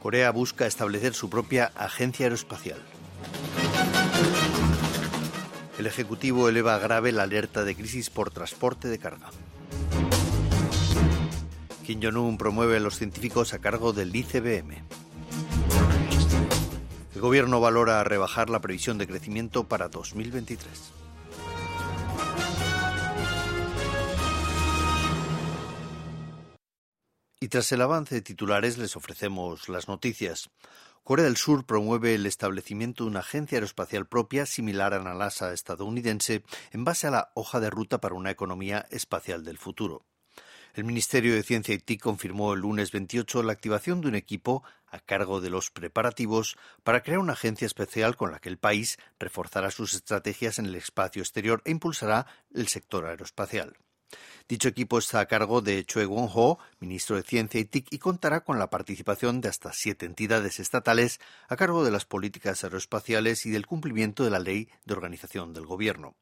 Corea busca establecer su propia agencia aeroespacial. El Ejecutivo eleva grave la alerta de crisis por transporte de carga. Kim Jong-un promueve a los científicos a cargo del ICBM. El Gobierno valora rebajar la previsión de crecimiento para 2023. Tras el avance de titulares les ofrecemos las noticias. Corea del Sur promueve el establecimiento de una agencia aeroespacial propia similar a la NASA estadounidense en base a la hoja de ruta para una economía espacial del futuro. El Ministerio de Ciencia y TIC confirmó el lunes 28 la activación de un equipo a cargo de los preparativos para crear una agencia especial con la que el país reforzará sus estrategias en el espacio exterior e impulsará el sector aeroespacial. Dicho equipo está a cargo de Choi Won-ho, ministro de Ciencia y TIC, y contará con la participación de hasta siete entidades estatales a cargo de las políticas aeroespaciales y del cumplimiento de la ley de organización del gobierno.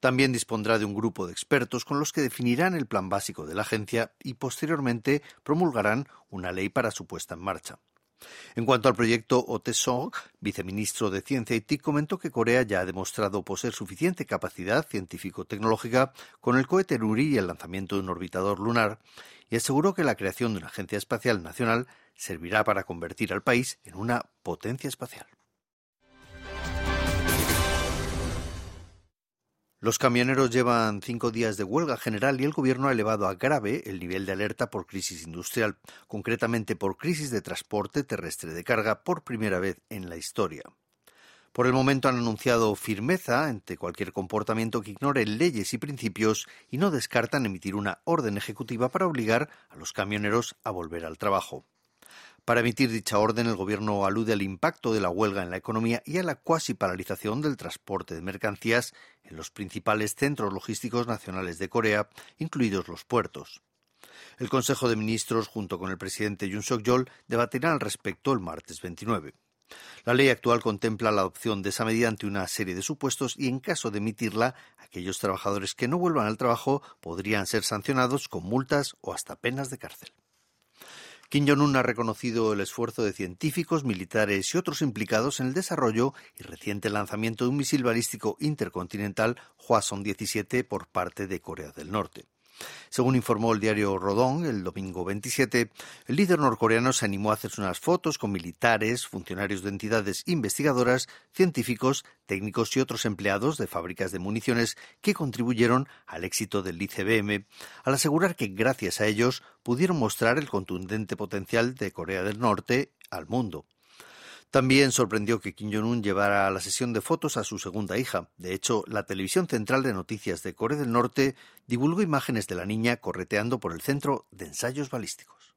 También dispondrá de un grupo de expertos con los que definirán el plan básico de la agencia y posteriormente promulgarán una ley para su puesta en marcha. En cuanto al proyecto Otesong, viceministro de Ciencia y TIC comentó que Corea ya ha demostrado poseer suficiente capacidad científico-tecnológica con el cohete Nuri y el lanzamiento de un orbitador lunar, y aseguró que la creación de una agencia espacial nacional servirá para convertir al país en una potencia espacial. Los camioneros llevan cinco días de huelga general y el gobierno ha elevado a grave el nivel de alerta por crisis industrial, concretamente por crisis de transporte terrestre de carga por primera vez en la historia. Por el momento han anunciado firmeza ante cualquier comportamiento que ignore leyes y principios y no descartan emitir una orden ejecutiva para obligar a los camioneros a volver al trabajo. Para emitir dicha orden, el Gobierno alude al impacto de la huelga en la economía y a la cuasi paralización del transporte de mercancías en los principales centros logísticos nacionales de Corea, incluidos los puertos. El Consejo de Ministros, junto con el presidente Yoon Suk-yeol, debatirán al respecto el martes 29. La ley actual contempla la adopción de esa medida ante una serie de supuestos y, en caso de emitirla, aquellos trabajadores que no vuelvan al trabajo podrían ser sancionados con multas o hasta penas de cárcel. Kim Jong-un ha reconocido el esfuerzo de científicos, militares y otros implicados en el desarrollo y reciente lanzamiento de un misil balístico intercontinental Hwasong-17 por parte de Corea del Norte. Según informó el diario Rodón el domingo 27, el líder norcoreano se animó a hacerse unas fotos con militares, funcionarios de entidades investigadoras, científicos, técnicos y otros empleados de fábricas de municiones que contribuyeron al éxito del ICBM, al asegurar que gracias a ellos pudieron mostrar el contundente potencial de Corea del Norte al mundo. También sorprendió que Kim Jong-un llevara a la sesión de fotos a su segunda hija. De hecho, la televisión central de noticias de Corea del Norte divulgó imágenes de la niña correteando por el centro de ensayos balísticos.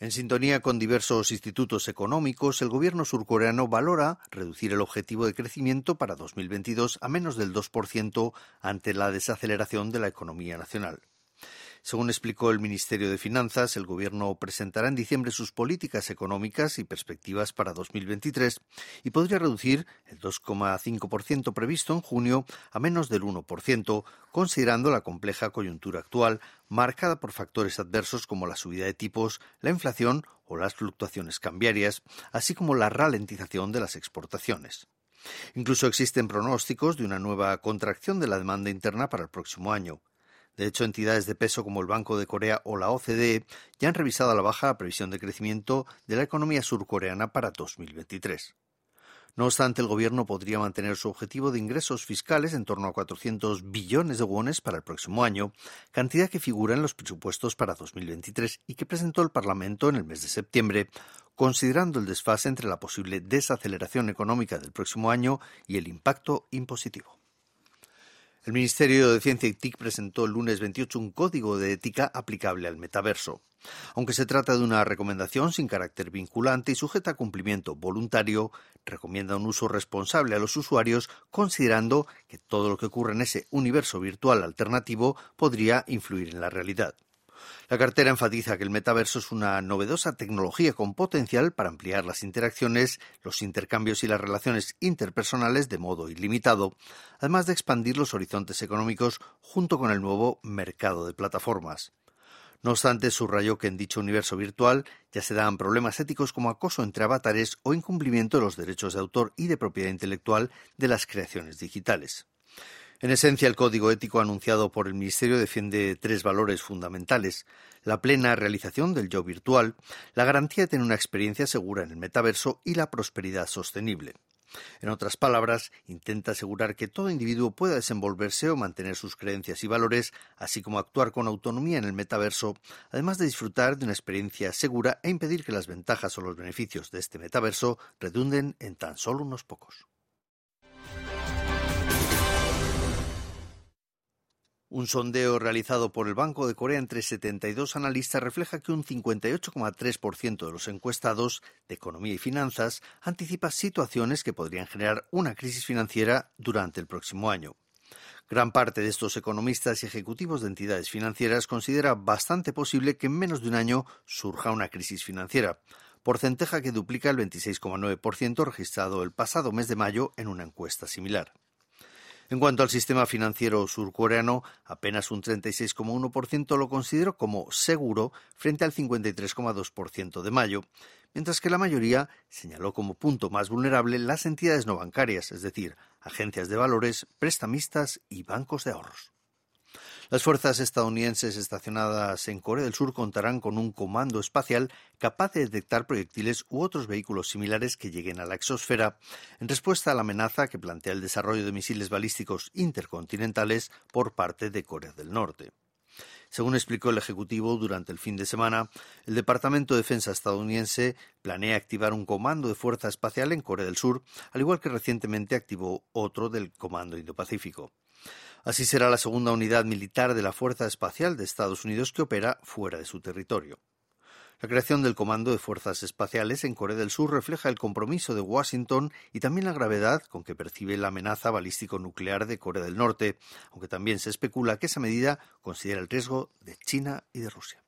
En sintonía con diversos institutos económicos, el gobierno surcoreano valora reducir el objetivo de crecimiento para 2022 a menos del 2% ante la desaceleración de la economía nacional. Según explicó el Ministerio de Finanzas, el Gobierno presentará en diciembre sus políticas económicas y perspectivas para 2023 y podría reducir el 2,5% previsto en junio a menos del 1%, considerando la compleja coyuntura actual, marcada por factores adversos como la subida de tipos, la inflación o las fluctuaciones cambiarias, así como la ralentización de las exportaciones. Incluso existen pronósticos de una nueva contracción de la demanda interna para el próximo año. De hecho, entidades de peso como el Banco de Corea o la OCDE ya han revisado a la baja la previsión de crecimiento de la economía surcoreana para 2023. No obstante, el gobierno podría mantener su objetivo de ingresos fiscales en torno a 400 billones de wones para el próximo año, cantidad que figura en los presupuestos para 2023 y que presentó el Parlamento en el mes de septiembre, considerando el desfase entre la posible desaceleración económica del próximo año y el impacto impositivo. El Ministerio de Ciencia y TIC presentó el lunes 28 un código de ética aplicable al metaverso. Aunque se trata de una recomendación sin carácter vinculante y sujeta a cumplimiento voluntario, recomienda un uso responsable a los usuarios considerando que todo lo que ocurre en ese universo virtual alternativo podría influir en la realidad. La cartera enfatiza que el metaverso es una novedosa tecnología con potencial para ampliar las interacciones, los intercambios y las relaciones interpersonales de modo ilimitado, además de expandir los horizontes económicos junto con el nuevo mercado de plataformas. No obstante, subrayó que en dicho universo virtual ya se dan problemas éticos como acoso entre avatares o incumplimiento de los derechos de autor y de propiedad intelectual de las creaciones digitales. En esencia, el código ético anunciado por el Ministerio defiende tres valores fundamentales la plena realización del yo virtual, la garantía de tener una experiencia segura en el metaverso y la prosperidad sostenible. En otras palabras, intenta asegurar que todo individuo pueda desenvolverse o mantener sus creencias y valores, así como actuar con autonomía en el metaverso, además de disfrutar de una experiencia segura e impedir que las ventajas o los beneficios de este metaverso redunden en tan solo unos pocos. Un sondeo realizado por el Banco de Corea entre 72 analistas refleja que un 58,3% de los encuestados de economía y finanzas anticipa situaciones que podrían generar una crisis financiera durante el próximo año. Gran parte de estos economistas y ejecutivos de entidades financieras considera bastante posible que en menos de un año surja una crisis financiera, porcentaje que duplica el 26,9% registrado el pasado mes de mayo en una encuesta similar. En cuanto al sistema financiero surcoreano, apenas un 36,1% lo consideró como seguro frente al 53,2% de mayo, mientras que la mayoría señaló como punto más vulnerable las entidades no bancarias, es decir, agencias de valores, prestamistas y bancos de ahorros. Las fuerzas estadounidenses estacionadas en Corea del Sur contarán con un comando espacial capaz de detectar proyectiles u otros vehículos similares que lleguen a la exosfera en respuesta a la amenaza que plantea el desarrollo de misiles balísticos intercontinentales por parte de Corea del Norte. Según explicó el Ejecutivo durante el fin de semana, el Departamento de Defensa estadounidense planea activar un comando de fuerza espacial en Corea del Sur, al igual que recientemente activó otro del Comando Indo-Pacífico. Así será la segunda unidad militar de la Fuerza Espacial de Estados Unidos que opera fuera de su territorio. La creación del Comando de Fuerzas Espaciales en Corea del Sur refleja el compromiso de Washington y también la gravedad con que percibe la amenaza balístico-nuclear de Corea del Norte, aunque también se especula que esa medida considera el riesgo de China y de Rusia.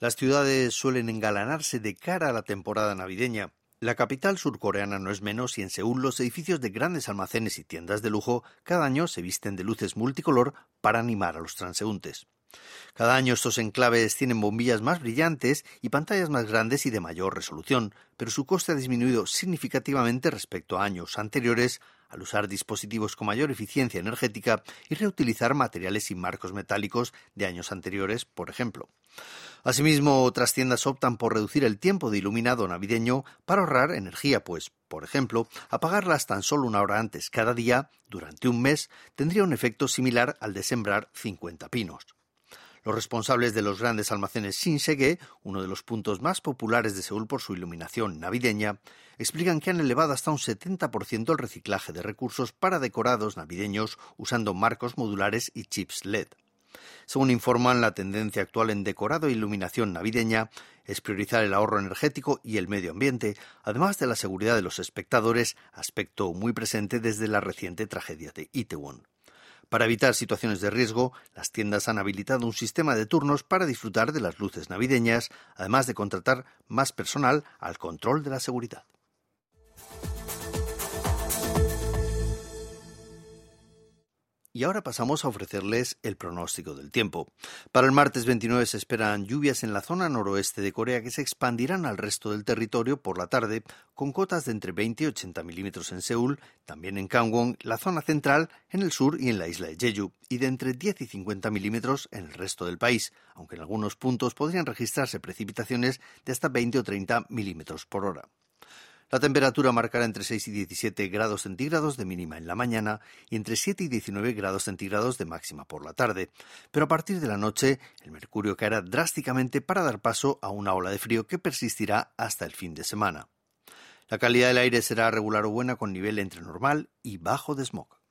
Las ciudades suelen engalanarse de cara a la temporada navideña. La capital surcoreana no es menos y en Seúl los edificios de grandes almacenes y tiendas de lujo cada año se visten de luces multicolor para animar a los transeúntes. Cada año estos enclaves tienen bombillas más brillantes y pantallas más grandes y de mayor resolución, pero su coste ha disminuido significativamente respecto a años anteriores al usar dispositivos con mayor eficiencia energética y reutilizar materiales y marcos metálicos de años anteriores, por ejemplo. Asimismo, otras tiendas optan por reducir el tiempo de iluminado navideño para ahorrar energía, pues, por ejemplo, apagarlas tan solo una hora antes cada día, durante un mes, tendría un efecto similar al de sembrar 50 pinos. Los responsables de los grandes almacenes Shinsegae, uno de los puntos más populares de Seúl por su iluminación navideña, explican que han elevado hasta un 70% el reciclaje de recursos para decorados navideños usando marcos modulares y chips LED. Según informan, la tendencia actual en decorado e iluminación navideña es priorizar el ahorro energético y el medio ambiente, además de la seguridad de los espectadores, aspecto muy presente desde la reciente tragedia de Itaewon. Para evitar situaciones de riesgo, las tiendas han habilitado un sistema de turnos para disfrutar de las luces navideñas, además de contratar más personal al control de la seguridad. Y ahora pasamos a ofrecerles el pronóstico del tiempo. Para el martes 29 se esperan lluvias en la zona noroeste de Corea que se expandirán al resto del territorio por la tarde, con cotas de entre 20 y 80 milímetros en Seúl, también en Gangwon, la zona central, en el sur y en la isla de Jeju, y de entre 10 y 50 milímetros en el resto del país, aunque en algunos puntos podrían registrarse precipitaciones de hasta 20 o 30 milímetros por hora. La temperatura marcará entre 6 y 17 grados centígrados de mínima en la mañana y entre 7 y 19 grados centígrados de máxima por la tarde. Pero a partir de la noche, el mercurio caerá drásticamente para dar paso a una ola de frío que persistirá hasta el fin de semana. La calidad del aire será regular o buena con nivel entre normal y bajo de smog.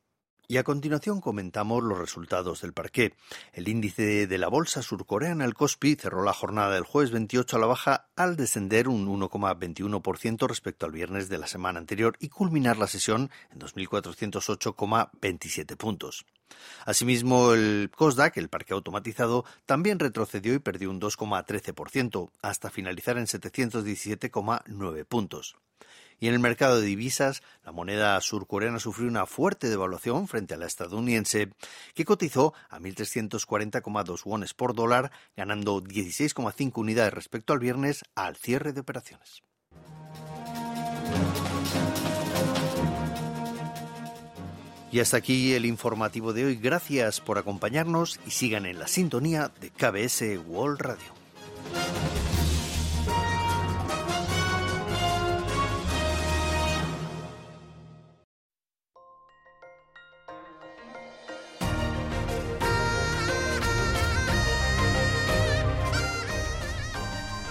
Y a continuación comentamos los resultados del parqué. El índice de la bolsa surcoreana, el Kospi, cerró la jornada del jueves 28 a la baja al descender un 1,21% respecto al viernes de la semana anterior y culminar la sesión en 2.408,27 puntos. Asimismo, el Kosdaq, el parque automatizado, también retrocedió y perdió un 2,13% hasta finalizar en 717,9 puntos. Y en el mercado de divisas, la moneda surcoreana sufrió una fuerte devaluación frente a la estadounidense, que cotizó a 1.340,2 wones por dólar, ganando 16,5 unidades respecto al viernes al cierre de operaciones. Y hasta aquí el informativo de hoy. Gracias por acompañarnos y sigan en la sintonía de KBS World Radio.